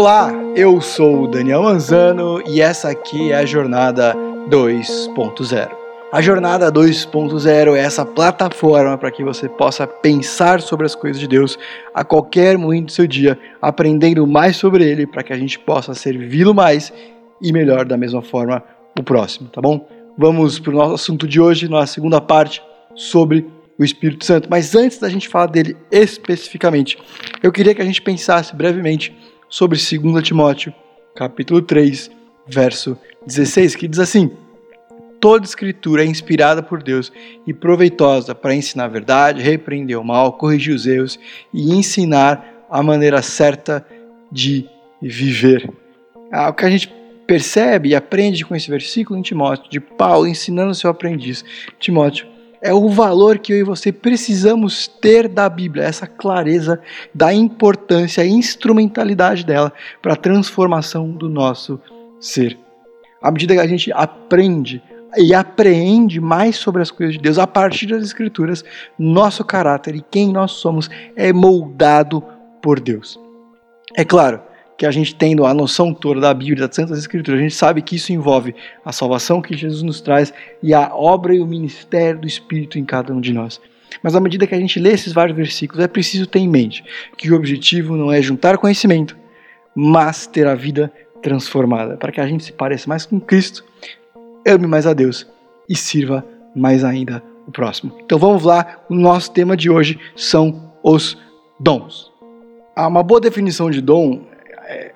Olá, eu sou o Daniel Manzano e essa aqui é a Jornada 2.0. A Jornada 2.0 é essa plataforma para que você possa pensar sobre as coisas de Deus a qualquer momento do seu dia, aprendendo mais sobre Ele para que a gente possa servi-lo mais e melhor da mesma forma o próximo, tá bom? Vamos para o nosso assunto de hoje, nossa segunda parte sobre o Espírito Santo. Mas antes da gente falar dele especificamente, eu queria que a gente pensasse brevemente sobre 2 Timóteo, capítulo 3, verso 16, que diz assim: Toda escritura é inspirada por Deus e proveitosa para ensinar a verdade, repreender o mal, corrigir os erros e ensinar a maneira certa de viver. Ah, o que a gente percebe e aprende com esse versículo em Timóteo, de Paulo ensinando seu aprendiz, Timóteo, é o valor que eu e você precisamos ter da Bíblia, essa clareza da importância e instrumentalidade dela para a transformação do nosso ser. À medida que a gente aprende e apreende mais sobre as coisas de Deus a partir das Escrituras, nosso caráter e quem nós somos é moldado por Deus. É claro, que a gente tendo a noção toda da Bíblia, das Santas Escrituras, a gente sabe que isso envolve a salvação que Jesus nos traz e a obra e o ministério do Espírito em cada um de nós. Mas à medida que a gente lê esses vários versículos, é preciso ter em mente que o objetivo não é juntar conhecimento, mas ter a vida transformada, para que a gente se pareça mais com Cristo, ame mais a Deus e sirva mais ainda o próximo. Então vamos lá, o nosso tema de hoje são os dons. Uma boa definição de dom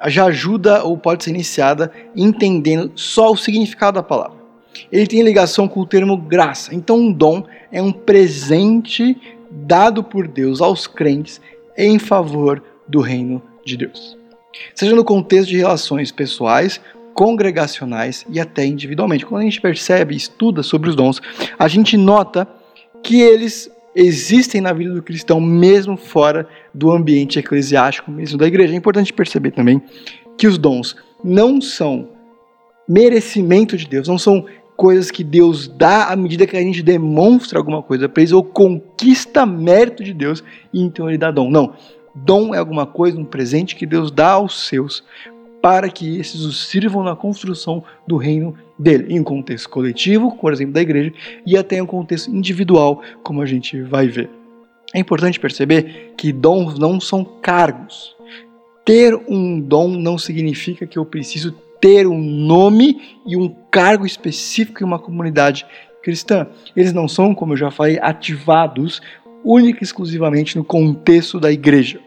já ajuda ou pode ser iniciada entendendo só o significado da palavra. Ele tem ligação com o termo graça. Então, um dom é um presente dado por Deus aos crentes em favor do reino de Deus. Seja no contexto de relações pessoais, congregacionais e até individualmente. Quando a gente percebe e estuda sobre os dons, a gente nota que eles existem na vida do cristão, mesmo fora do ambiente eclesiástico, mesmo da igreja. É importante perceber também que os dons não são merecimento de Deus, não são coisas que Deus dá à medida que a gente demonstra alguma coisa para eles ou conquista mérito de Deus e então ele dá dom. Não. Dom é alguma coisa, um presente que Deus dá aos seus para que esses os sirvam na construção do reino dele, em um contexto coletivo, por exemplo, da igreja, e até em um contexto individual, como a gente vai ver. É importante perceber que dons não são cargos. Ter um dom não significa que eu preciso ter um nome e um cargo específico em uma comunidade cristã. Eles não são, como eu já falei, ativados única e exclusivamente no contexto da igreja.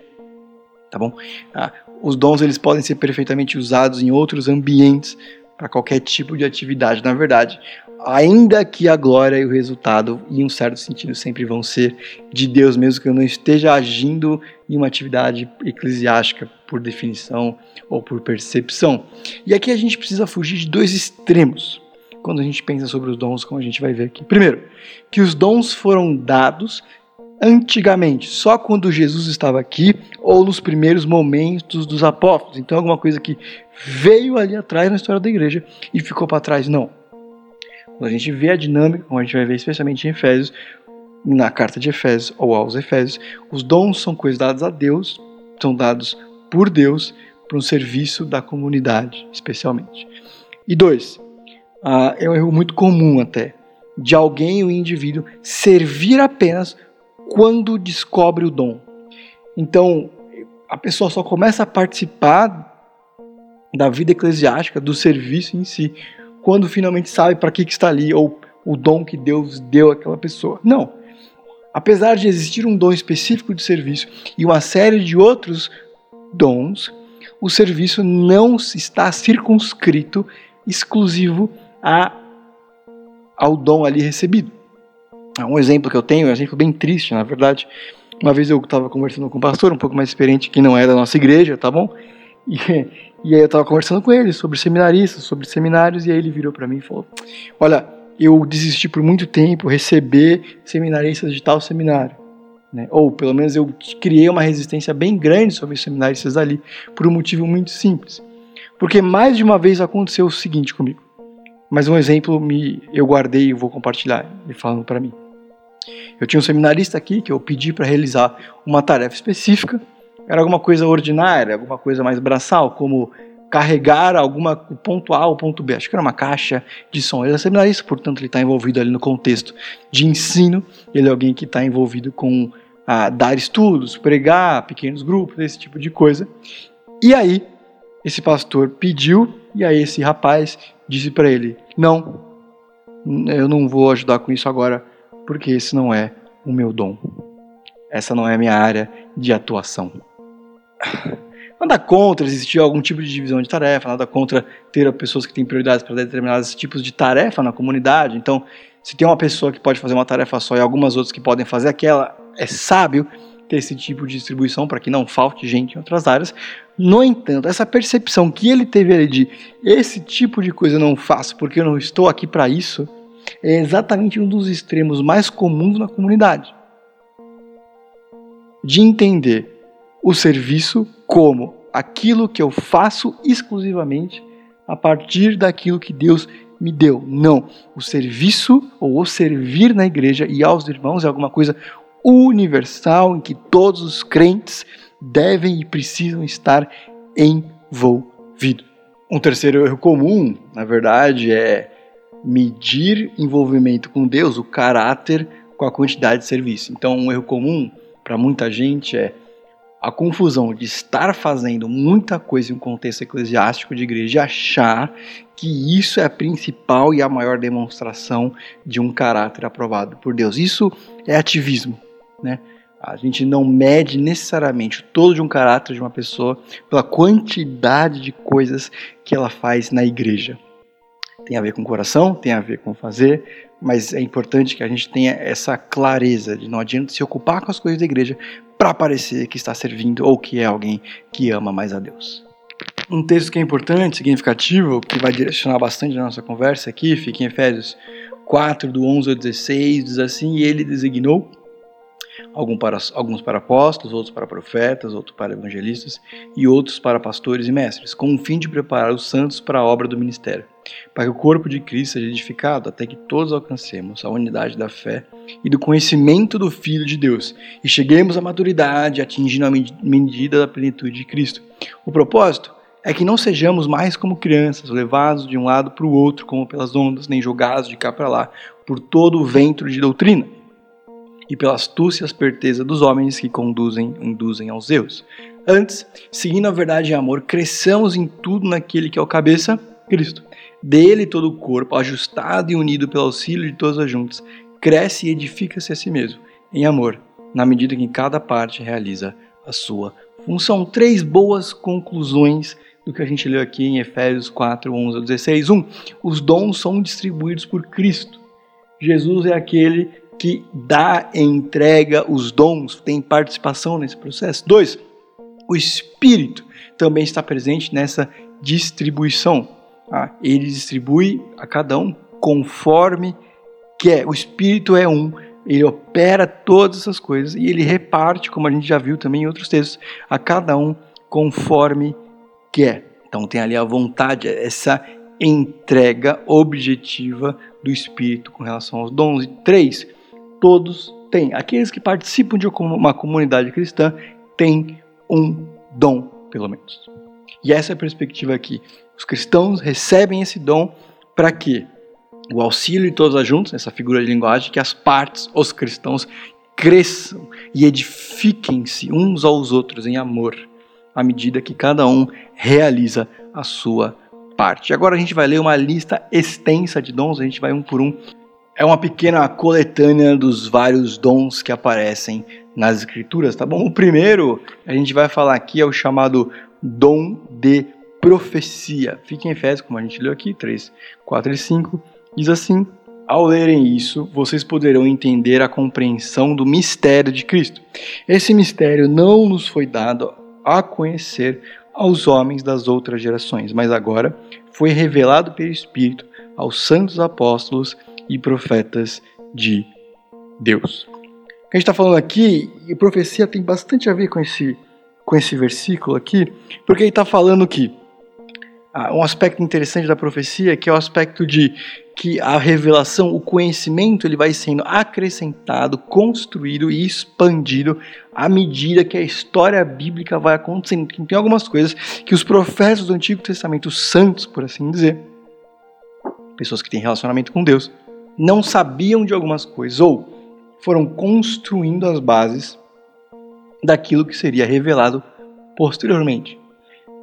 Tá bom? Ah, os dons eles podem ser perfeitamente usados em outros ambientes para qualquer tipo de atividade, na verdade. Ainda que a glória e o resultado, em um certo sentido, sempre vão ser de Deus, mesmo que eu não esteja agindo em uma atividade eclesiástica por definição ou por percepção. E aqui a gente precisa fugir de dois extremos quando a gente pensa sobre os dons, como a gente vai ver aqui. Primeiro, que os dons foram dados antigamente, só quando Jesus estava aqui ou nos primeiros momentos dos apóstolos. Então, alguma coisa que veio ali atrás na história da igreja e ficou para trás. Não. Quando a gente vê a dinâmica, como a gente vai ver especialmente em Efésios, na carta de Efésios ou aos Efésios, os dons são coisas dadas a Deus, são dados por Deus para um serviço da comunidade, especialmente. E dois, uh, é um erro muito comum até, de alguém ou indivíduo servir apenas quando descobre o dom. Então, a pessoa só começa a participar da vida eclesiástica, do serviço em si, quando finalmente sabe para que, que está ali ou o dom que Deus deu àquela pessoa. Não. Apesar de existir um dom específico de serviço e uma série de outros dons, o serviço não está circunscrito exclusivo a, ao dom ali recebido. Um exemplo que eu tenho, um exemplo bem triste, na verdade. Uma vez eu estava conversando com um pastor um pouco mais experiente que não é da nossa igreja, tá bom? E, e aí eu estava conversando com ele sobre seminaristas, sobre seminários, e aí ele virou para mim e falou: Olha, eu desisti por muito tempo receber seminaristas de tal seminário. Né? Ou pelo menos eu criei uma resistência bem grande sobre os seminaristas ali, por um motivo muito simples. Porque mais de uma vez aconteceu o seguinte comigo. Mas um exemplo me, eu guardei e vou compartilhar, ele falando para mim. Eu tinha um seminarista aqui que eu pedi para realizar uma tarefa específica era alguma coisa ordinária, alguma coisa mais braçal, como carregar alguma o ponto A ao ponto B. Acho que era uma caixa de som. Ele é seminarista, portanto, ele está envolvido ali no contexto de ensino. Ele é alguém que está envolvido com a, dar estudos, pregar, pequenos grupos, esse tipo de coisa. E aí, esse pastor pediu, e aí esse rapaz disse para ele: Não, eu não vou ajudar com isso agora, porque esse não é o meu dom. Essa não é a minha área de atuação. Nada contra existir algum tipo de divisão de tarefa, nada contra ter pessoas que têm prioridades para determinados tipos de tarefa na comunidade. Então, se tem uma pessoa que pode fazer uma tarefa só e algumas outras que podem fazer aquela, é sábio ter esse tipo de distribuição para que não falte gente em outras áreas. No entanto, essa percepção que ele teve ali de esse tipo de coisa eu não faço porque eu não estou aqui para isso, é exatamente um dos extremos mais comuns na comunidade. De entender o serviço como aquilo que eu faço exclusivamente a partir daquilo que Deus me deu. Não. O serviço ou o servir na igreja e aos irmãos é alguma coisa universal em que todos os crentes devem e precisam estar envolvidos. Um terceiro erro comum, na verdade, é medir envolvimento com Deus, o caráter, com a quantidade de serviço. Então, um erro comum para muita gente é a confusão de estar fazendo muita coisa em um contexto eclesiástico de igreja e achar que isso é a principal e a maior demonstração de um caráter aprovado por Deus. Isso é ativismo, né? A gente não mede necessariamente todo de um caráter de uma pessoa pela quantidade de coisas que ela faz na igreja. Tem a ver com coração, tem a ver com fazer, mas é importante que a gente tenha essa clareza de não adianta se ocupar com as coisas da igreja para parecer que está servindo ou que é alguém que ama mais a Deus. Um texto que é importante, significativo, que vai direcionar bastante a nossa conversa aqui, fica em Efésios 4, do 11 ao 16, diz assim: E ele designou alguns para apóstolos, outros para profetas, outros para evangelistas e outros para pastores e mestres, com o fim de preparar os santos para a obra do ministério, para que o corpo de Cristo seja edificado até que todos alcancemos a unidade da fé e do conhecimento do Filho de Deus e cheguemos à maturidade, atingindo a medida da plenitude de Cristo. O propósito é que não sejamos mais como crianças, levados de um lado para o outro como pelas ondas, nem jogados de cá para lá por todo o vento de doutrina e pela astúcia e esperteza dos homens que conduzem, induzem aos erros. Antes, seguindo a verdade e amor, cresçamos em tudo naquele que é o cabeça, Cristo. Dele todo o corpo, ajustado e unido pelo auxílio de todas as juntas, cresce e edifica-se a si mesmo, em amor, na medida que cada parte realiza a sua função. Três boas conclusões do que a gente leu aqui em Efésios 4, 11 a 16. 1. Um, os dons são distribuídos por Cristo. Jesus é aquele que dá e entrega os dons, tem participação nesse processo. Dois, o Espírito também está presente nessa distribuição. Ah, ele distribui a cada um conforme quer. O Espírito é um, ele opera todas essas coisas e ele reparte, como a gente já viu também em outros textos, a cada um conforme quer. Então tem ali a vontade, essa entrega objetiva do Espírito com relação aos dons. E três, todos têm. Aqueles que participam de uma comunidade cristã têm um dom, pelo menos. E essa é a perspectiva aqui. Os cristãos recebem esse dom para quê? O auxílio de todos juntos, essa figura de linguagem, que as partes, os cristãos, cresçam e edifiquem-se uns aos outros em amor, à medida que cada um realiza a sua parte. Agora a gente vai ler uma lista extensa de dons, a gente vai um por um é uma pequena coletânea dos vários dons que aparecem nas escrituras, tá bom? O primeiro, a gente vai falar aqui, é o chamado dom de profecia. Fica em Efésios, como a gente leu aqui, 3, 4 e 5, diz assim: Ao lerem isso, vocês poderão entender a compreensão do mistério de Cristo. Esse mistério não nos foi dado a conhecer aos homens das outras gerações, mas agora foi revelado pelo Espírito aos santos apóstolos e profetas de Deus. O que a gente está falando aqui, e profecia tem bastante a ver com esse, com esse versículo aqui, porque ele está falando que um aspecto interessante da profecia, que é o aspecto de que a revelação, o conhecimento, ele vai sendo acrescentado, construído e expandido à medida que a história bíblica vai acontecendo. Tem algumas coisas que os profetas do Antigo Testamento, os santos, por assim dizer, pessoas que têm relacionamento com Deus, não sabiam de algumas coisas ou foram construindo as bases daquilo que seria revelado posteriormente.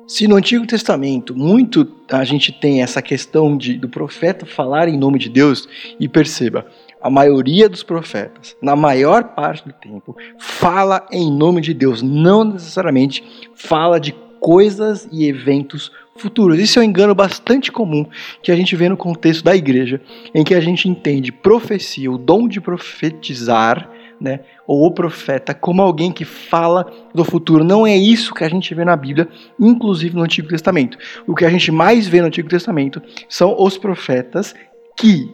Se no Antigo Testamento muito a gente tem essa questão de, do profeta falar em nome de Deus, e perceba, a maioria dos profetas, na maior parte do tempo, fala em nome de Deus, não necessariamente fala de coisas e eventos futuros. Isso é um engano bastante comum que a gente vê no contexto da igreja, em que a gente entende profecia, o dom de profetizar, né, ou o profeta como alguém que fala do futuro. Não é isso que a gente vê na Bíblia, inclusive no Antigo Testamento. O que a gente mais vê no Antigo Testamento são os profetas que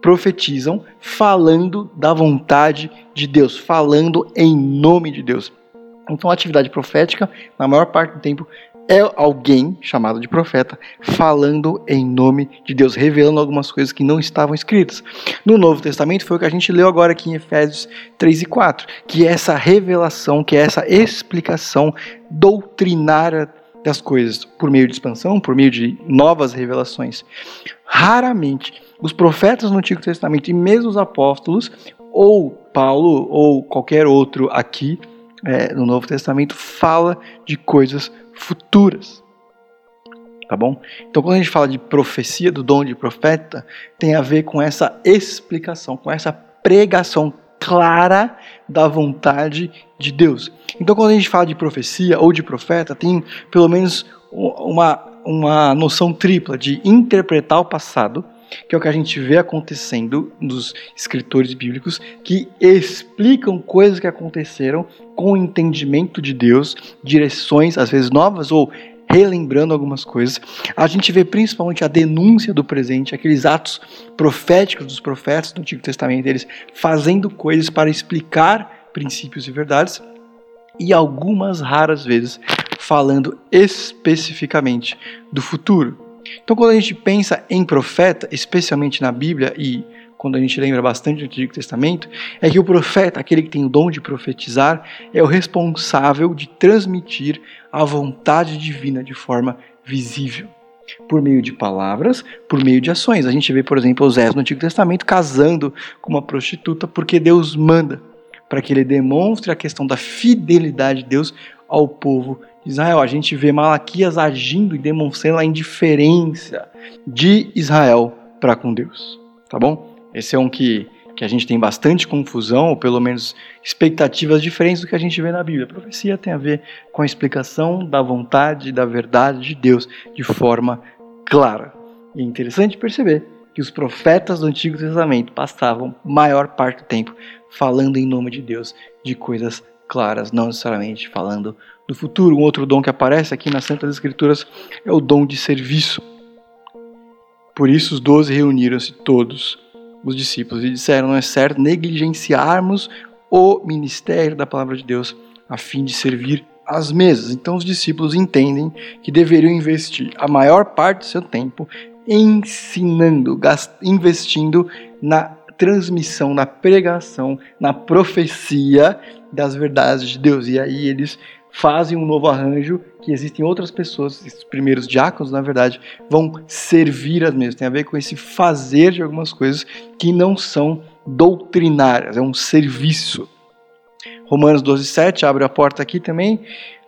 profetizam falando da vontade de Deus, falando em nome de Deus. Então, a atividade profética, na maior parte do tempo, é alguém chamado de profeta falando em nome de Deus, revelando algumas coisas que não estavam escritas. No Novo Testamento foi o que a gente leu agora aqui em Efésios 3 e 4, que é essa revelação, que é essa explicação doutrinária das coisas por meio de expansão, por meio de novas revelações. Raramente os profetas no Antigo Testamento e mesmo os apóstolos ou Paulo ou qualquer outro aqui é, no Novo Testamento fala de coisas futuras. Tá bom? Então, quando a gente fala de profecia, do dom de profeta, tem a ver com essa explicação, com essa pregação clara da vontade de Deus. Então, quando a gente fala de profecia ou de profeta, tem pelo menos uma, uma noção tripla de interpretar o passado, que é o que a gente vê acontecendo nos escritores bíblicos, que explicam coisas que aconteceram com o entendimento de Deus, direções às vezes novas ou relembrando algumas coisas. A gente vê principalmente a denúncia do presente, aqueles atos proféticos dos profetas do Antigo Testamento, eles fazendo coisas para explicar princípios e verdades, e algumas raras vezes falando especificamente do futuro. Então, quando a gente pensa em profeta, especialmente na Bíblia e quando a gente lembra bastante do Antigo Testamento, é que o profeta, aquele que tem o dom de profetizar, é o responsável de transmitir a vontade divina de forma visível. Por meio de palavras, por meio de ações. A gente vê, por exemplo, Osés no Antigo Testamento casando com uma prostituta porque Deus manda para que ele demonstre a questão da fidelidade de Deus ao povo Israel. A gente vê Malaquias agindo e demonstrando a indiferença de Israel para com Deus. Tá bom? Esse é um que, que a gente tem bastante confusão, ou pelo menos expectativas diferentes do que a gente vê na Bíblia. A profecia tem a ver com a explicação da vontade da verdade de Deus de forma clara. E é interessante perceber que os profetas do Antigo Testamento passavam maior parte do tempo falando em nome de Deus de coisas claras, não necessariamente falando do futuro. Um outro dom que aparece aqui nas Santas Escrituras é o dom de serviço. Por isso os doze reuniram-se todos, os discípulos, e disseram: Não é certo negligenciarmos o ministério da palavra de Deus a fim de servir às mesas. Então os discípulos entendem que deveriam investir a maior parte do seu tempo ensinando, investindo na transmissão, na pregação, na profecia das verdades de Deus. E aí eles fazem um novo arranjo que existem outras pessoas, esses primeiros diáconos, na verdade, vão servir as mesmas. Tem a ver com esse fazer de algumas coisas que não são doutrinárias, é um serviço. Romanos 12, 7 abre a porta aqui também.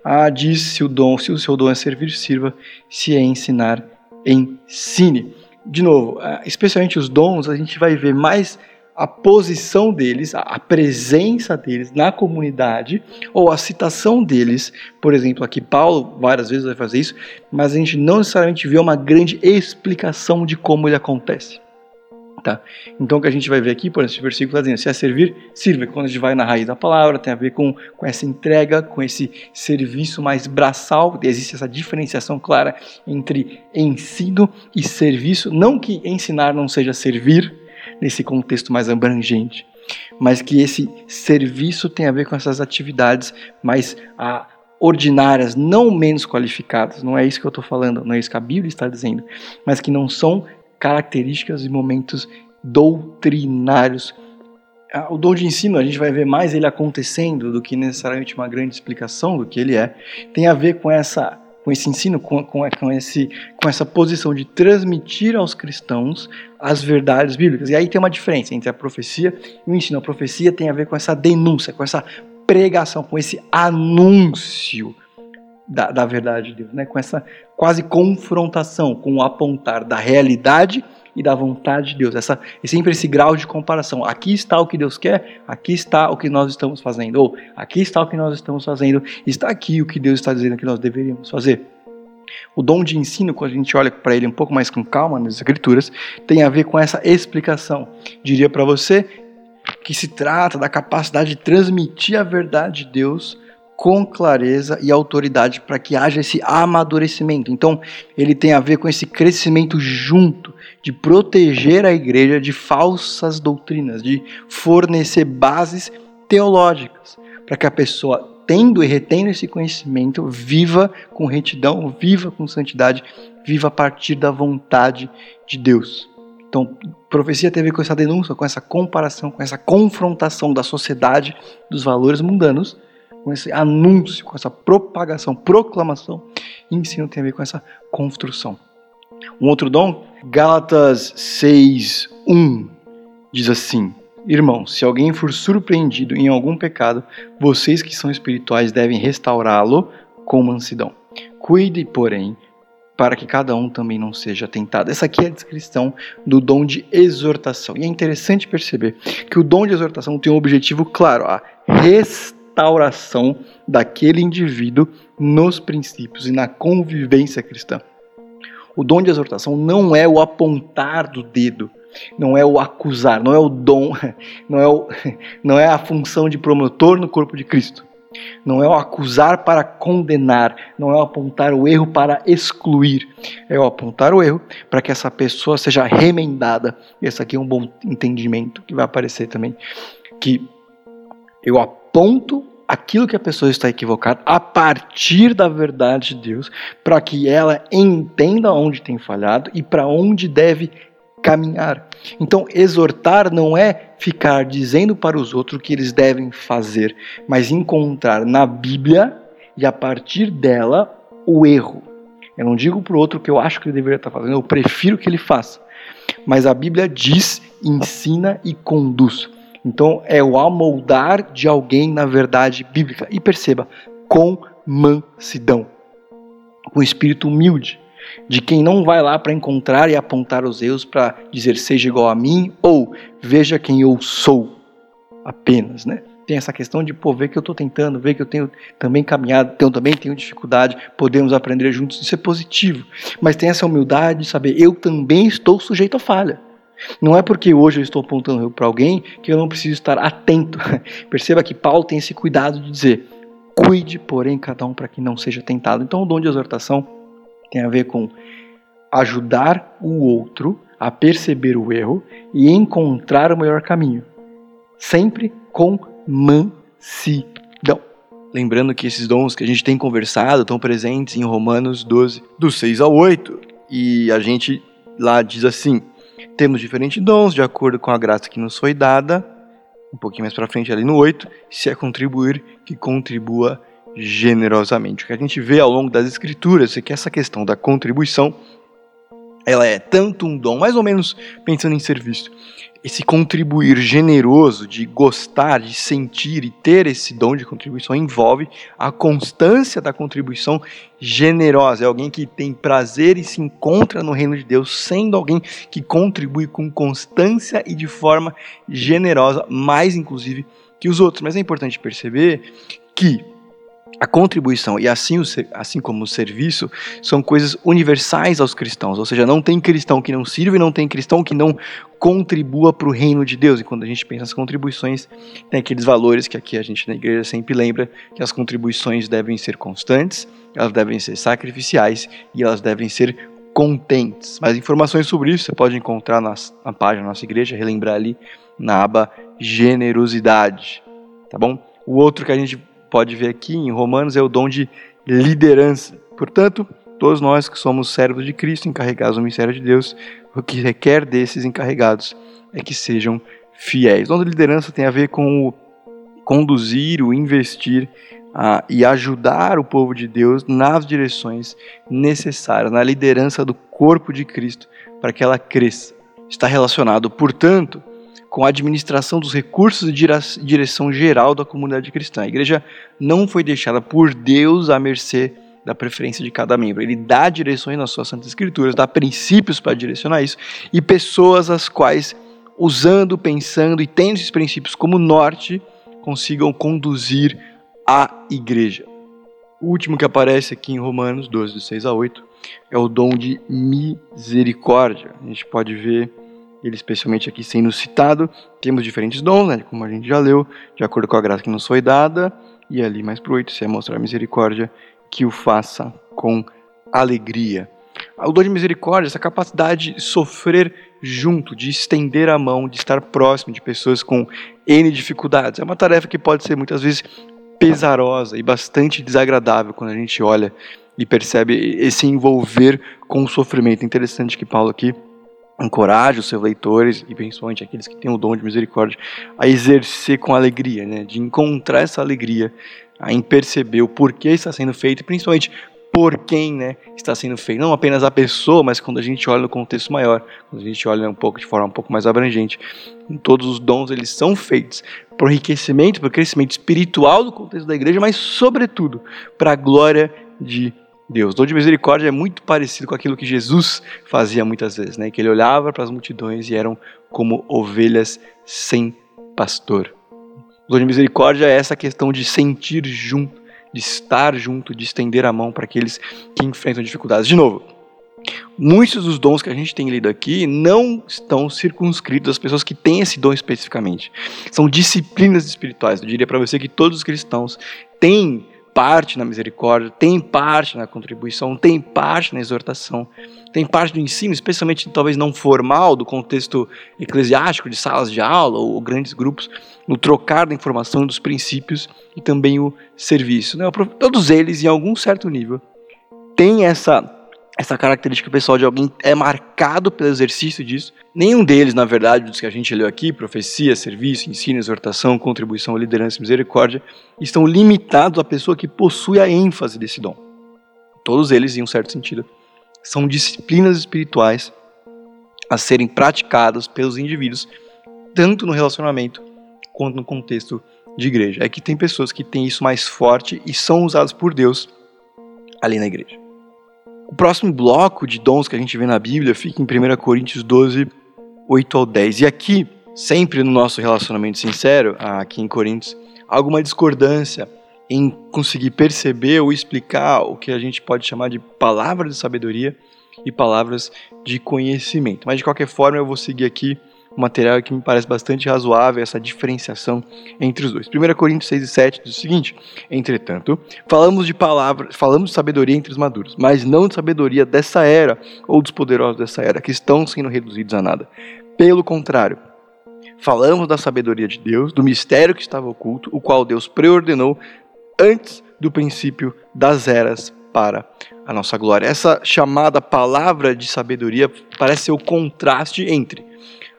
Ah, diz se o dom, se o seu dom é servir, sirva, se é ensinar, ensine. De novo, ah, especialmente os dons, a gente vai ver mais a posição deles, a presença deles na comunidade, ou a citação deles, por exemplo, aqui Paulo várias vezes vai fazer isso, mas a gente não necessariamente vê uma grande explicação de como ele acontece. Tá? Então o que a gente vai ver aqui, por esse versículo está dizendo, se é servir, sirva. Quando a gente vai na raiz da palavra, tem a ver com, com essa entrega, com esse serviço mais braçal, existe essa diferenciação clara entre ensino e serviço. Não que ensinar não seja servir, nesse contexto mais abrangente, mas que esse serviço tem a ver com essas atividades mais a, ordinárias, não menos qualificadas, não é isso que eu estou falando, não é isso que a Bíblia está dizendo, mas que não são características e momentos doutrinários. Ah, o dom de ensino, a gente vai ver mais ele acontecendo do que necessariamente uma grande explicação do que ele é, tem a ver com essa com esse ensino, com, com, com, esse, com essa posição de transmitir aos cristãos as verdades bíblicas. E aí tem uma diferença entre a profecia e o ensino. A profecia tem a ver com essa denúncia, com essa pregação, com esse anúncio da, da verdade de Deus, né? com essa quase confrontação, com o apontar da realidade e da vontade de Deus. Essa, e sempre esse grau de comparação. Aqui está o que Deus quer, aqui está o que nós estamos fazendo. Ou aqui está o que nós estamos fazendo, está aqui o que Deus está dizendo que nós deveríamos fazer. O dom de ensino, quando a gente olha para ele um pouco mais com calma nas Escrituras, tem a ver com essa explicação. Diria para você que se trata da capacidade de transmitir a verdade de Deus com clareza e autoridade para que haja esse amadurecimento. Então, ele tem a ver com esse crescimento junto, de proteger a igreja de falsas doutrinas, de fornecer bases teológicas, para que a pessoa, tendo e retendo esse conhecimento, viva com retidão, viva com santidade, viva a partir da vontade de Deus. Então, profecia tem a ver com essa denúncia, com essa comparação, com essa confrontação da sociedade dos valores mundanos com esse anúncio, com essa propagação, proclamação. E ensino tem a ver com essa construção. Um outro dom, Gálatas 6:1 diz assim: Irmãos, se alguém for surpreendido em algum pecado, vocês que são espirituais devem restaurá-lo com mansidão. Cuide, porém, para que cada um também não seja tentado. Essa aqui é a descrição do dom de exortação. E é interessante perceber que o dom de exortação tem um objetivo claro, a restauração restauração daquele indivíduo nos princípios e na convivência cristã. O dom de exortação não é o apontar do dedo, não é o acusar, não é o dom, não é, o, não é a função de promotor no corpo de Cristo. Não é o acusar para condenar, não é o apontar o erro para excluir, é o apontar o erro para que essa pessoa seja remendada. Esse aqui é um bom entendimento que vai aparecer também, que eu aponto aquilo que a pessoa está equivocada a partir da verdade de Deus, para que ela entenda onde tem falhado e para onde deve caminhar. Então, exortar não é ficar dizendo para os outros o que eles devem fazer, mas encontrar na Bíblia e a partir dela o erro. Eu não digo para o outro que eu acho que ele deveria estar fazendo, eu prefiro que ele faça. Mas a Bíblia diz, ensina e conduz. Então é o amoldar de alguém na verdade bíblica. E perceba, com mansidão, com espírito humilde, de quem não vai lá para encontrar e apontar os erros para dizer seja igual a mim ou veja quem eu sou apenas, né? Tem essa questão de pô, ver que eu estou tentando, ver que eu tenho também caminhado, eu também tenho dificuldade, podemos aprender juntos, isso é positivo. Mas tem essa humildade de saber, eu também estou sujeito a falha. Não é porque hoje eu estou apontando para alguém que eu não preciso estar atento. Perceba que Paulo tem esse cuidado de dizer: cuide, porém, cada um para que não seja tentado. Então, o dom de exortação tem a ver com ajudar o outro a perceber o erro e encontrar o melhor caminho, sempre com mansidão. Lembrando que esses dons que a gente tem conversado estão presentes em Romanos 12, do 6 ao 8, e a gente lá diz assim: temos diferentes dons de acordo com a graça que nos foi dada. Um pouquinho mais para frente, ali no 8, se é contribuir, que contribua generosamente. O que a gente vê ao longo das escrituras é que essa questão da contribuição ela é tanto um dom, mais ou menos pensando em serviço, esse contribuir generoso, de gostar, de sentir e ter esse dom de contribuição envolve a constância da contribuição generosa. É alguém que tem prazer e se encontra no reino de Deus, sendo alguém que contribui com constância e de forma generosa, mais inclusive que os outros. Mas é importante perceber que a contribuição e assim, o, assim como o serviço são coisas universais aos cristãos, ou seja, não tem cristão que não sirva e não tem cristão que não contribua para o reino de Deus. E quando a gente pensa nas contribuições, tem aqueles valores que aqui a gente na igreja sempre lembra, que as contribuições devem ser constantes, elas devem ser sacrificiais e elas devem ser contentes. Mais informações sobre isso você pode encontrar na, na página da nossa igreja, relembrar ali na aba generosidade, tá bom? O outro que a gente pode ver aqui em Romanos é o dom de liderança. Portanto, todos nós que somos servos de Cristo, encarregados do mistério de Deus, o que requer desses encarregados é que sejam fiéis. O dom de liderança tem a ver com o conduzir, o investir uh, e ajudar o povo de Deus nas direções necessárias, na liderança do corpo de Cristo, para que ela cresça. Está relacionado, portanto, com a administração dos recursos e direção geral da comunidade cristã. A igreja não foi deixada por Deus à mercê da preferência de cada membro. Ele dá direções nas suas santas escrituras, dá princípios para direcionar isso e pessoas as quais, usando, pensando e tendo esses princípios como norte, consigam conduzir a igreja. O último que aparece aqui em Romanos 12, de 6 a 8, é o dom de misericórdia. A gente pode ver ele especialmente aqui sendo citado. Temos diferentes dons, né, como a gente já leu, de acordo com a graça que nos foi dada. E ali mais para o 8, se é mostrar misericórdia, que o faça com alegria. O dom de misericórdia, essa capacidade de sofrer junto, de estender a mão, de estar próximo de pessoas com N dificuldades. É uma tarefa que pode ser muitas vezes pesarosa e bastante desagradável quando a gente olha e percebe esse envolver com o sofrimento. Interessante que Paulo aqui encoraja os seus leitores e principalmente aqueles que têm o dom de misericórdia a exercer com alegria, né? de encontrar essa alegria em perceber o porquê está sendo feito e principalmente por quem né, está sendo feito. Não apenas a pessoa, mas quando a gente olha no contexto maior, quando a gente olha um pouco de forma um pouco mais abrangente, todos os dons eles são feitos para o enriquecimento, para o crescimento espiritual do contexto da igreja, mas sobretudo para a glória de Deus. Dom de misericórdia é muito parecido com aquilo que Jesus fazia muitas vezes, né? Que ele olhava para as multidões e eram como ovelhas sem pastor. Dom de misericórdia é essa questão de sentir junto, de estar junto, de estender a mão para aqueles que enfrentam dificuldades. De novo, muitos dos dons que a gente tem lido aqui não estão circunscritos às pessoas que têm esse dom especificamente. São disciplinas espirituais. Eu diria para você que todos os cristãos têm parte na misericórdia, tem parte na contribuição, tem parte na exortação, tem parte do ensino, especialmente talvez não formal, do contexto eclesiástico, de salas de aula ou, grandes grupos, no trocar da informação dos princípios e também o serviço. Né? Todos eles, em algum certo nível, têm essa essa característica pessoal de alguém é marcado pelo exercício disso. Nenhum deles, na verdade, dos que a gente leu aqui, profecia, serviço, ensino, exortação, contribuição, liderança e misericórdia, estão limitados à pessoa que possui a ênfase desse dom. Todos eles, em um certo sentido, são disciplinas espirituais a serem praticadas pelos indivíduos, tanto no relacionamento quanto no contexto de igreja. É que tem pessoas que têm isso mais forte e são usadas por Deus ali na igreja. O próximo bloco de dons que a gente vê na Bíblia fica em 1 Coríntios 12, 8 ao 10. E aqui, sempre no nosso relacionamento sincero, aqui em Coríntios, há alguma discordância em conseguir perceber ou explicar o que a gente pode chamar de palavras de sabedoria e palavras de conhecimento. Mas de qualquer forma, eu vou seguir aqui material que me parece bastante razoável essa diferenciação entre os dois. 1 Coríntios 6 e 7 diz o seguinte: Entretanto, falamos de palavras, falamos de sabedoria entre os maduros, mas não de sabedoria dessa era ou dos poderosos dessa era, que estão sendo reduzidos a nada. Pelo contrário, falamos da sabedoria de Deus, do mistério que estava oculto, o qual Deus preordenou antes do princípio das eras para a nossa glória. Essa chamada palavra de sabedoria parece ser o contraste entre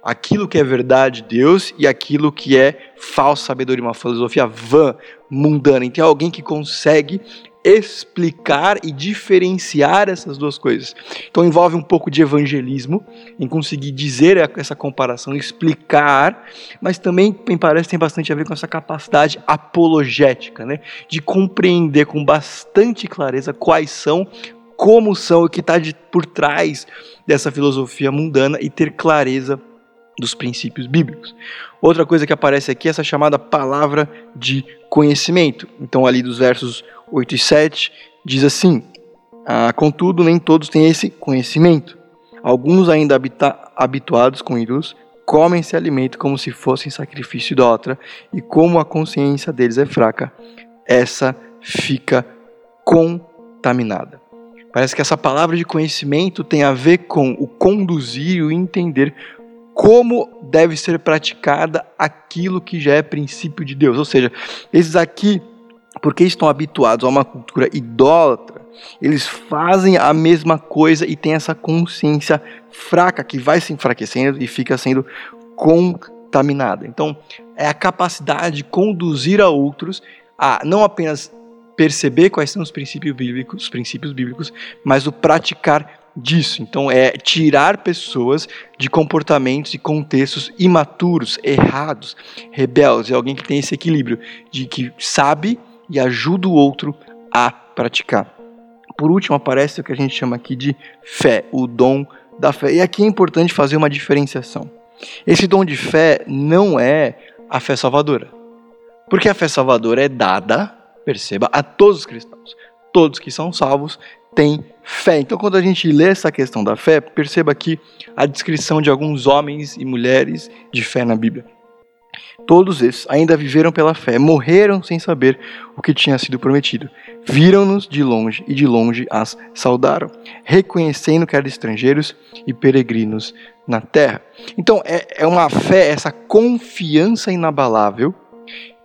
aquilo que é verdade de Deus e aquilo que é falsa sabedoria, uma filosofia vã, mundana. Então, é alguém que consegue explicar e diferenciar essas duas coisas. Então envolve um pouco de evangelismo, em conseguir dizer essa comparação, explicar, mas também me parece tem bastante a ver com essa capacidade apologética, né, de compreender com bastante clareza quais são, como são, o que está por trás dessa filosofia mundana e ter clareza dos princípios bíblicos. Outra coisa que aparece aqui é essa chamada palavra de conhecimento. Então, ali dos versos 8 e 7, diz assim: ah, Contudo, nem todos têm esse conhecimento. Alguns, ainda habita habituados com ídolos, comem esse alimento como se fossem sacrifício idólatra, e como a consciência deles é fraca, essa fica contaminada. Parece que essa palavra de conhecimento tem a ver com o conduzir e o entender como deve ser praticada aquilo que já é princípio de Deus. Ou seja, esses aqui porque estão habituados a uma cultura idólatra, eles fazem a mesma coisa e têm essa consciência fraca que vai se enfraquecendo e fica sendo contaminada. Então, é a capacidade de conduzir a outros a não apenas perceber quais são os princípios bíblicos, os princípios bíblicos, mas o praticar disso. Então, é tirar pessoas de comportamentos e contextos imaturos, errados, rebeldes. É alguém que tem esse equilíbrio de que sabe e ajuda o outro a praticar. Por último, aparece o que a gente chama aqui de fé, o dom da fé. E aqui é importante fazer uma diferenciação. Esse dom de fé não é a fé salvadora. Porque a fé salvadora é dada, perceba, a todos os cristãos. Todos que são salvos têm fé. Então, quando a gente lê essa questão da fé, perceba aqui a descrição de alguns homens e mulheres de fé na Bíblia. Todos esses ainda viveram pela fé, morreram sem saber o que tinha sido prometido. Viram-nos de longe e de longe as saudaram, reconhecendo que eram estrangeiros e peregrinos na terra. Então é, é uma fé, essa confiança inabalável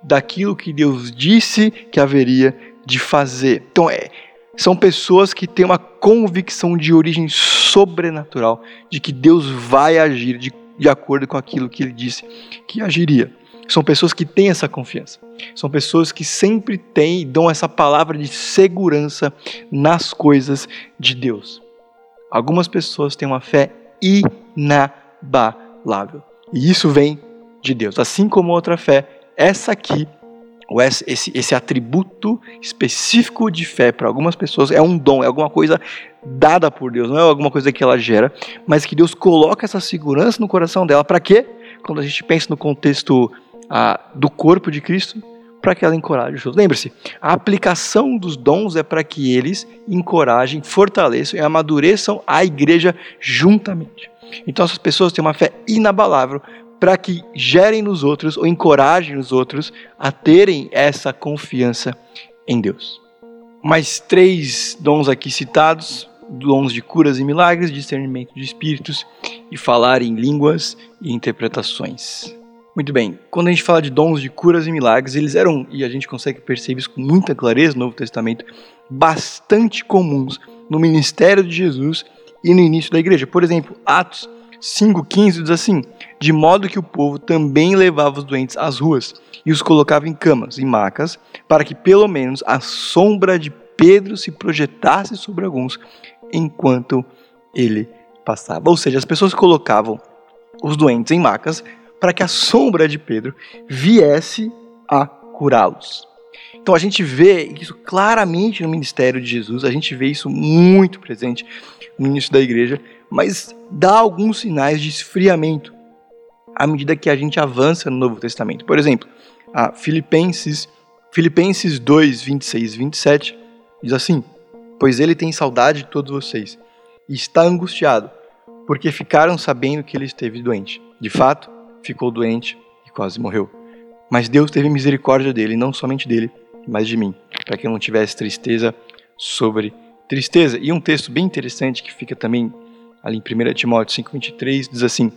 daquilo que Deus disse que haveria de fazer. Então é, são pessoas que têm uma convicção de origem sobrenatural de que Deus vai agir de, de acordo com aquilo que ele disse que agiria. São pessoas que têm essa confiança. São pessoas que sempre têm e dão essa palavra de segurança nas coisas de Deus. Algumas pessoas têm uma fé inabalável. E isso vem de Deus. Assim como outra fé, essa aqui, esse, esse atributo específico de fé para algumas pessoas é um dom, é alguma coisa dada por Deus, não é alguma coisa que ela gera, mas que Deus coloca essa segurança no coração dela. Para quê? Quando a gente pensa no contexto a, do corpo de Cristo para que ela encoraje os outros. Lembre-se, a aplicação dos dons é para que eles encorajem, fortaleçam e amadureçam a igreja juntamente. Então essas pessoas têm uma fé inabalável para que gerem nos outros ou encorajem os outros a terem essa confiança em Deus. Mais três dons aqui citados: dons de curas e milagres, discernimento de espíritos e falar em línguas e interpretações. Muito bem, quando a gente fala de dons de curas e milagres, eles eram, e a gente consegue perceber isso com muita clareza no Novo Testamento, bastante comuns no ministério de Jesus e no início da igreja. Por exemplo, Atos 5,15 diz assim: De modo que o povo também levava os doentes às ruas e os colocava em camas e macas, para que pelo menos a sombra de Pedro se projetasse sobre alguns enquanto ele passava. Ou seja, as pessoas colocavam os doentes em macas para que a sombra de Pedro viesse a curá-los. Então a gente vê isso claramente no ministério de Jesus, a gente vê isso muito presente no início da igreja, mas dá alguns sinais de esfriamento à medida que a gente avança no Novo Testamento. Por exemplo, a Filipenses, Filipenses 2, 26 e 27 diz assim: Pois ele tem saudade de todos vocês e está angustiado, porque ficaram sabendo que ele esteve doente. De fato, ficou doente e quase morreu. Mas Deus teve misericórdia dele, não somente dele, mas de mim, para que eu não tivesse tristeza sobre tristeza. E um texto bem interessante que fica também ali em 1 Timóteo 5,23 diz assim: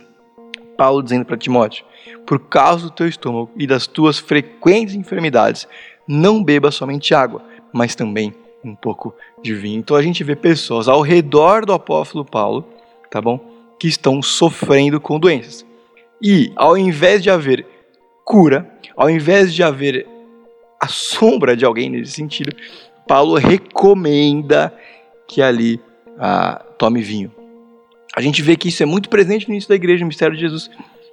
Paulo dizendo para Timóteo: Por causa do teu estômago e das tuas frequentes enfermidades, não beba somente água, mas também um pouco de vinho. Então a gente vê pessoas ao redor do apóstolo Paulo, tá bom? Que estão sofrendo com doenças. E ao invés de haver cura, ao invés de haver a sombra de alguém nesse sentido, Paulo recomenda que ali ah, tome vinho. A gente vê que isso é muito presente no início da igreja, no mistério de Jesus,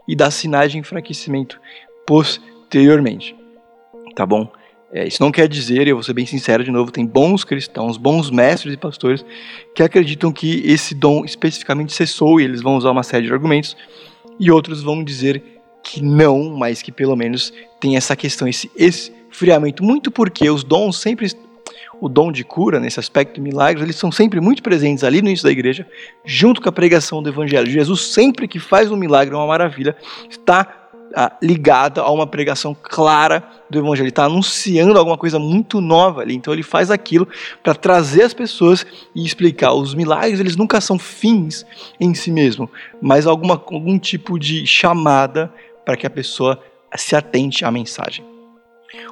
e dá sinais de enfraquecimento posteriormente. Tá bom? É, isso não quer dizer, eu vou ser bem sincero de novo, tem bons cristãos, bons mestres e pastores que acreditam que esse dom especificamente cessou e eles vão usar uma série de argumentos e outros vão dizer que não, mas que pelo menos tem essa questão, esse esfriamento. Muito porque os dons sempre, o dom de cura, nesse aspecto de milagres, eles são sempre muito presentes ali no início da igreja, junto com a pregação do evangelho. Jesus, sempre que faz um milagre, uma maravilha, está ligada a uma pregação clara do Evangelho. Ele está anunciando alguma coisa muito nova ali. Então ele faz aquilo para trazer as pessoas e explicar. Os milagres eles nunca são fins em si mesmo, mas alguma, algum tipo de chamada para que a pessoa se atente à mensagem.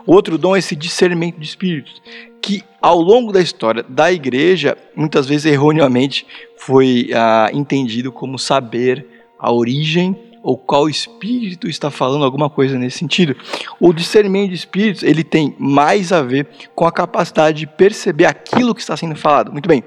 Outro dom é esse discernimento de espíritos, que ao longo da história da igreja, muitas vezes erroneamente, foi ah, entendido como saber a origem ou qual espírito está falando alguma coisa nesse sentido. O discernimento de espíritos, ele tem mais a ver com a capacidade de perceber aquilo que está sendo falado. Muito bem.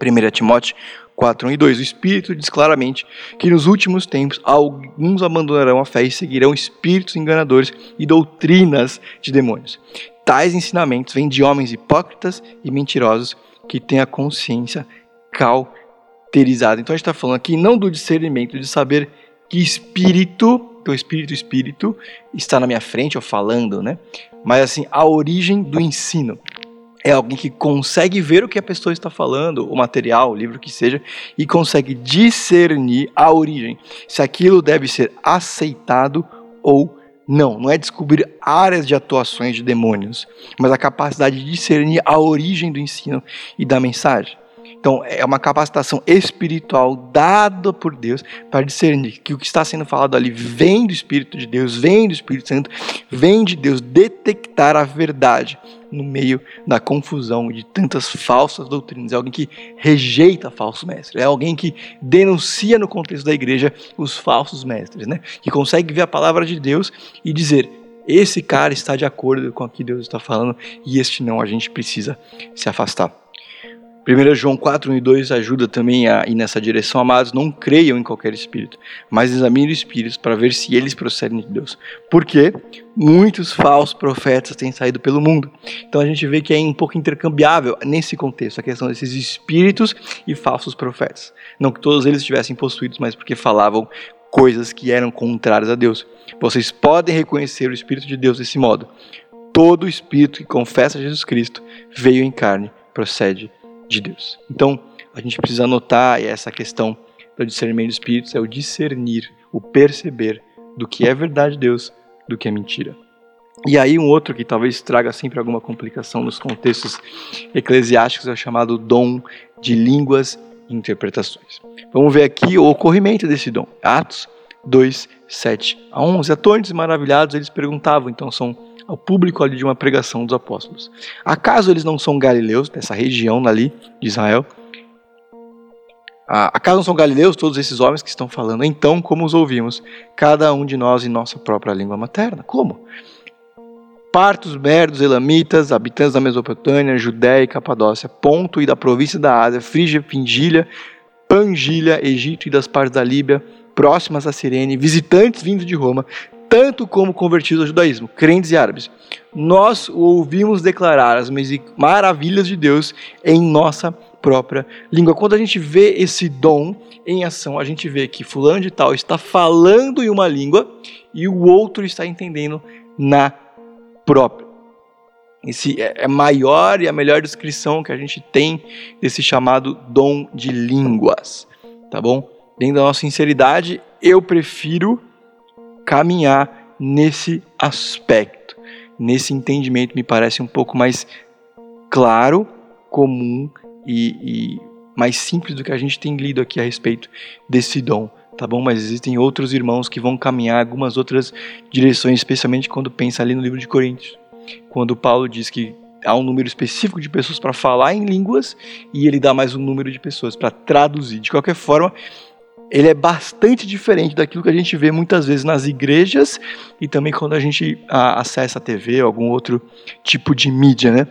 1 Timóteo 4, 1 e 2. O Espírito diz claramente que nos últimos tempos alguns abandonarão a fé e seguirão espíritos enganadores e doutrinas de demônios. Tais ensinamentos vêm de homens hipócritas e mentirosos que têm a consciência cauterizada. Então a gente está falando aqui não do discernimento de saber que espírito, teu espírito, espírito, está na minha frente ou falando, né? Mas assim, a origem do ensino é alguém que consegue ver o que a pessoa está falando, o material, o livro que seja, e consegue discernir a origem, se aquilo deve ser aceitado ou não. Não é descobrir áreas de atuações de demônios, mas a capacidade de discernir a origem do ensino e da mensagem. Então, é uma capacitação espiritual dada por Deus para discernir que o que está sendo falado ali vem do Espírito de Deus, vem do Espírito Santo, vem de Deus, detectar a verdade no meio da confusão de tantas falsas doutrinas. É alguém que rejeita falsos mestres, é alguém que denuncia no contexto da igreja os falsos mestres, né? que consegue ver a palavra de Deus e dizer: esse cara está de acordo com o que Deus está falando e este não, a gente precisa se afastar. 1 João 4, 1 e 2 ajuda também a ir nessa direção. Amados, não creiam em qualquer espírito, mas examinem os espíritos para ver se eles procedem de Deus. Porque muitos falsos profetas têm saído pelo mundo. Então a gente vê que é um pouco intercambiável nesse contexto a questão desses espíritos e falsos profetas. Não que todos eles estivessem possuídos, mas porque falavam coisas que eram contrárias a Deus. Vocês podem reconhecer o Espírito de Deus desse modo. Todo espírito que confessa Jesus Cristo veio em carne, procede de Deus. Então, a gente precisa anotar essa questão do discernimento dos espíritos é o discernir, o perceber do que é verdade de Deus, do que é mentira. E aí um outro que talvez traga sempre alguma complicação nos contextos eclesiásticos é o chamado dom de línguas e interpretações. Vamos ver aqui o ocorrimento desse dom. Atos 2, 7 a 11. Atônitos e maravilhados, eles perguntavam, então são ao público ali de uma pregação dos apóstolos. Acaso eles não são galileus, dessa região ali de Israel? Acaso não são galileus todos esses homens que estão falando? Então, como os ouvimos, cada um de nós em nossa própria língua materna? Como? Partos, merdos, elamitas, habitantes da Mesopotâmia, Judéia e Capadócia, Ponto e da província da Ásia, Frígia, Fingília, Pangília, Egito e das partes da Líbia, próximas a Sirene, visitantes vindos de Roma, tanto como convertidos ao judaísmo, crentes e árabes. Nós o ouvimos declarar as maravilhas de Deus em nossa própria língua. Quando a gente vê esse dom em ação, a gente vê que fulano de tal está falando em uma língua e o outro está entendendo na própria. Esse é, é maior e a melhor descrição que a gente tem desse chamado dom de línguas, tá bom? Dentro da nossa sinceridade, eu prefiro caminhar nesse aspecto, nesse entendimento, me parece um pouco mais claro, comum e, e mais simples do que a gente tem lido aqui a respeito desse dom tá bom? Mas existem outros irmãos que vão caminhar algumas outras direções, especialmente quando pensa ali no livro de Coríntios, quando Paulo diz que há um número específico de pessoas para falar em línguas e ele dá mais um número de pessoas para traduzir. De qualquer forma, ele é bastante diferente daquilo que a gente vê muitas vezes nas igrejas e também quando a gente a, acessa a TV ou algum outro tipo de mídia, né?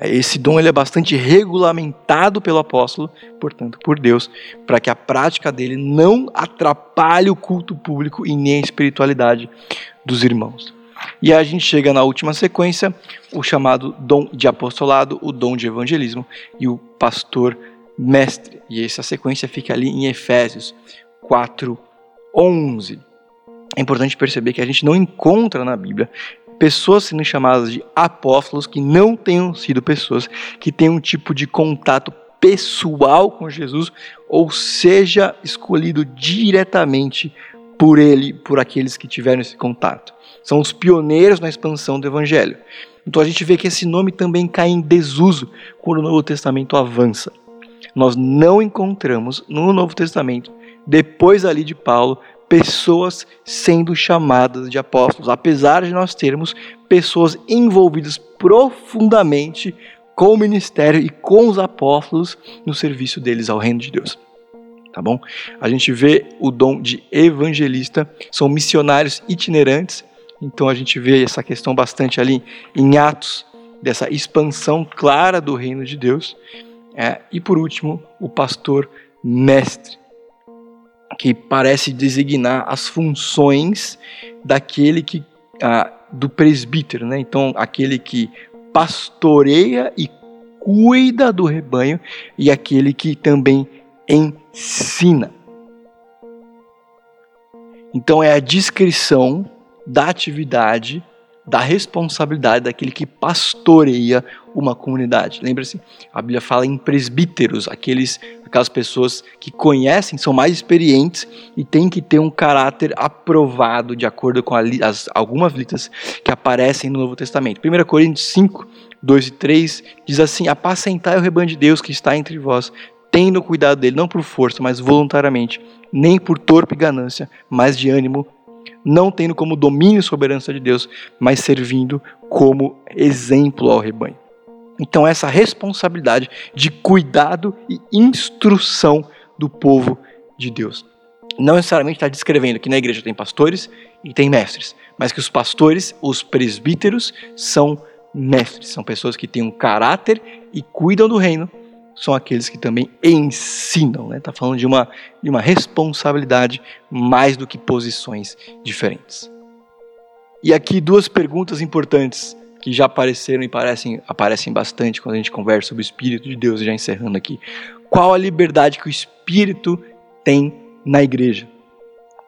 Esse dom ele é bastante regulamentado pelo apóstolo, portanto, por Deus, para que a prática dele não atrapalhe o culto público e nem a espiritualidade dos irmãos. E a gente chega na última sequência, o chamado dom de apostolado, o dom de evangelismo e o pastor mestre. E essa sequência fica ali em Efésios 4, 11. É importante perceber que a gente não encontra na Bíblia pessoas sendo chamadas de apóstolos que não tenham sido pessoas que tenham um tipo de contato pessoal com Jesus ou seja escolhido diretamente por ele, por aqueles que tiveram esse contato. São os pioneiros na expansão do evangelho. Então a gente vê que esse nome também cai em desuso quando o Novo Testamento avança nós não encontramos no Novo Testamento, depois ali de Paulo, pessoas sendo chamadas de apóstolos, apesar de nós termos pessoas envolvidas profundamente com o ministério e com os apóstolos no serviço deles ao reino de Deus. Tá bom? A gente vê o dom de evangelista, são missionários itinerantes, então a gente vê essa questão bastante ali em Atos, dessa expansão clara do reino de Deus. É, e por último, o pastor mestre, que parece designar as funções daquele que ah, do presbítero, né? Então, aquele que pastoreia e cuida do rebanho e aquele que também ensina. Então é a descrição da atividade, da responsabilidade daquele que pastoreia uma comunidade. Lembra-se? A Bíblia fala em presbíteros, aqueles, aquelas pessoas que conhecem, são mais experientes e têm que ter um caráter aprovado de acordo com as, algumas listas que aparecem no Novo Testamento. 1 Coríntios 5, 2 e 3 diz assim: Apacentai o rebanho de Deus que está entre vós, tendo cuidado dele, não por força, mas voluntariamente, nem por torpe ganância, mas de ânimo, não tendo como domínio soberano de Deus, mas servindo como exemplo ao rebanho. Então, essa responsabilidade de cuidado e instrução do povo de Deus. Não necessariamente está descrevendo que na igreja tem pastores e tem mestres, mas que os pastores, os presbíteros, são mestres, são pessoas que têm um caráter e cuidam do reino, são aqueles que também ensinam. Está né? Tá falando de uma, de uma responsabilidade mais do que posições diferentes. E aqui duas perguntas importantes que já apareceram e parecem, aparecem bastante quando a gente conversa sobre o Espírito de Deus, já encerrando aqui. Qual a liberdade que o Espírito tem na igreja?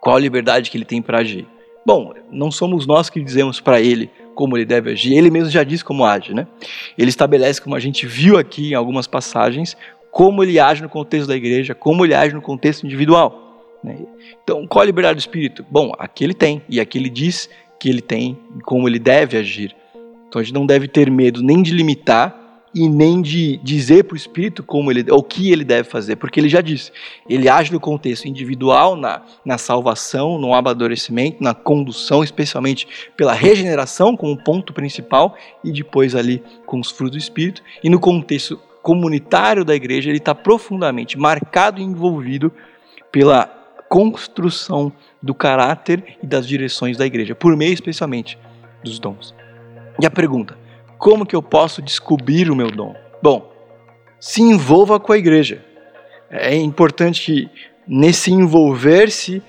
Qual a liberdade que ele tem para agir? Bom, não somos nós que dizemos para ele como ele deve agir, ele mesmo já diz como age, né? Ele estabelece, como a gente viu aqui em algumas passagens, como ele age no contexto da igreja, como ele age no contexto individual. Né? Então, qual a liberdade do espírito? Bom, aqui ele tem, e aqui ele diz que ele tem, como ele deve agir. Então a gente não deve ter medo nem de limitar e nem de dizer para o Espírito como ele, o que ele deve fazer, porque ele já disse, ele age no contexto individual, na, na salvação, no amadurecimento, na condução, especialmente pela regeneração como ponto principal, e depois ali com os frutos do Espírito, e no contexto comunitário da igreja, ele está profundamente marcado e envolvido pela construção do caráter e das direções da igreja, por meio especialmente dos dons. E a pergunta: como que eu posso descobrir o meu dom? Bom, se envolva com a igreja. É importante que nesse envolver-se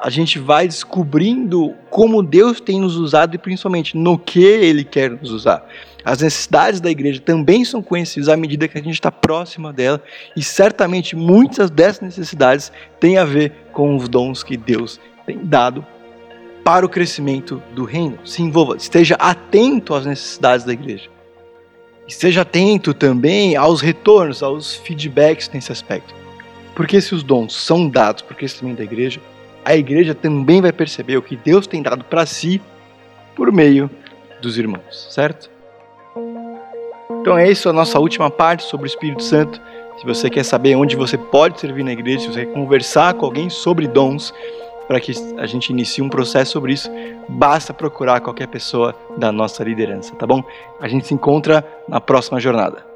a gente vai descobrindo como Deus tem nos usado e principalmente no que Ele quer nos usar. As necessidades da igreja também são conhecidas à medida que a gente está próxima dela e certamente muitas dessas necessidades têm a ver com os dons que Deus tem dado para o crescimento do reino. Se envolva, esteja atento às necessidades da igreja. Esteja atento também aos retornos, aos feedbacks nesse aspecto. Porque se os dons são dados para o crescimento da igreja, a igreja também vai perceber o que Deus tem dado para si por meio dos irmãos, certo? Então é isso a nossa última parte sobre o Espírito Santo. Se você quer saber onde você pode servir na igreja, se você quer conversar com alguém sobre dons, para que a gente inicie um processo sobre isso, basta procurar qualquer pessoa da nossa liderança, tá bom? A gente se encontra na próxima jornada.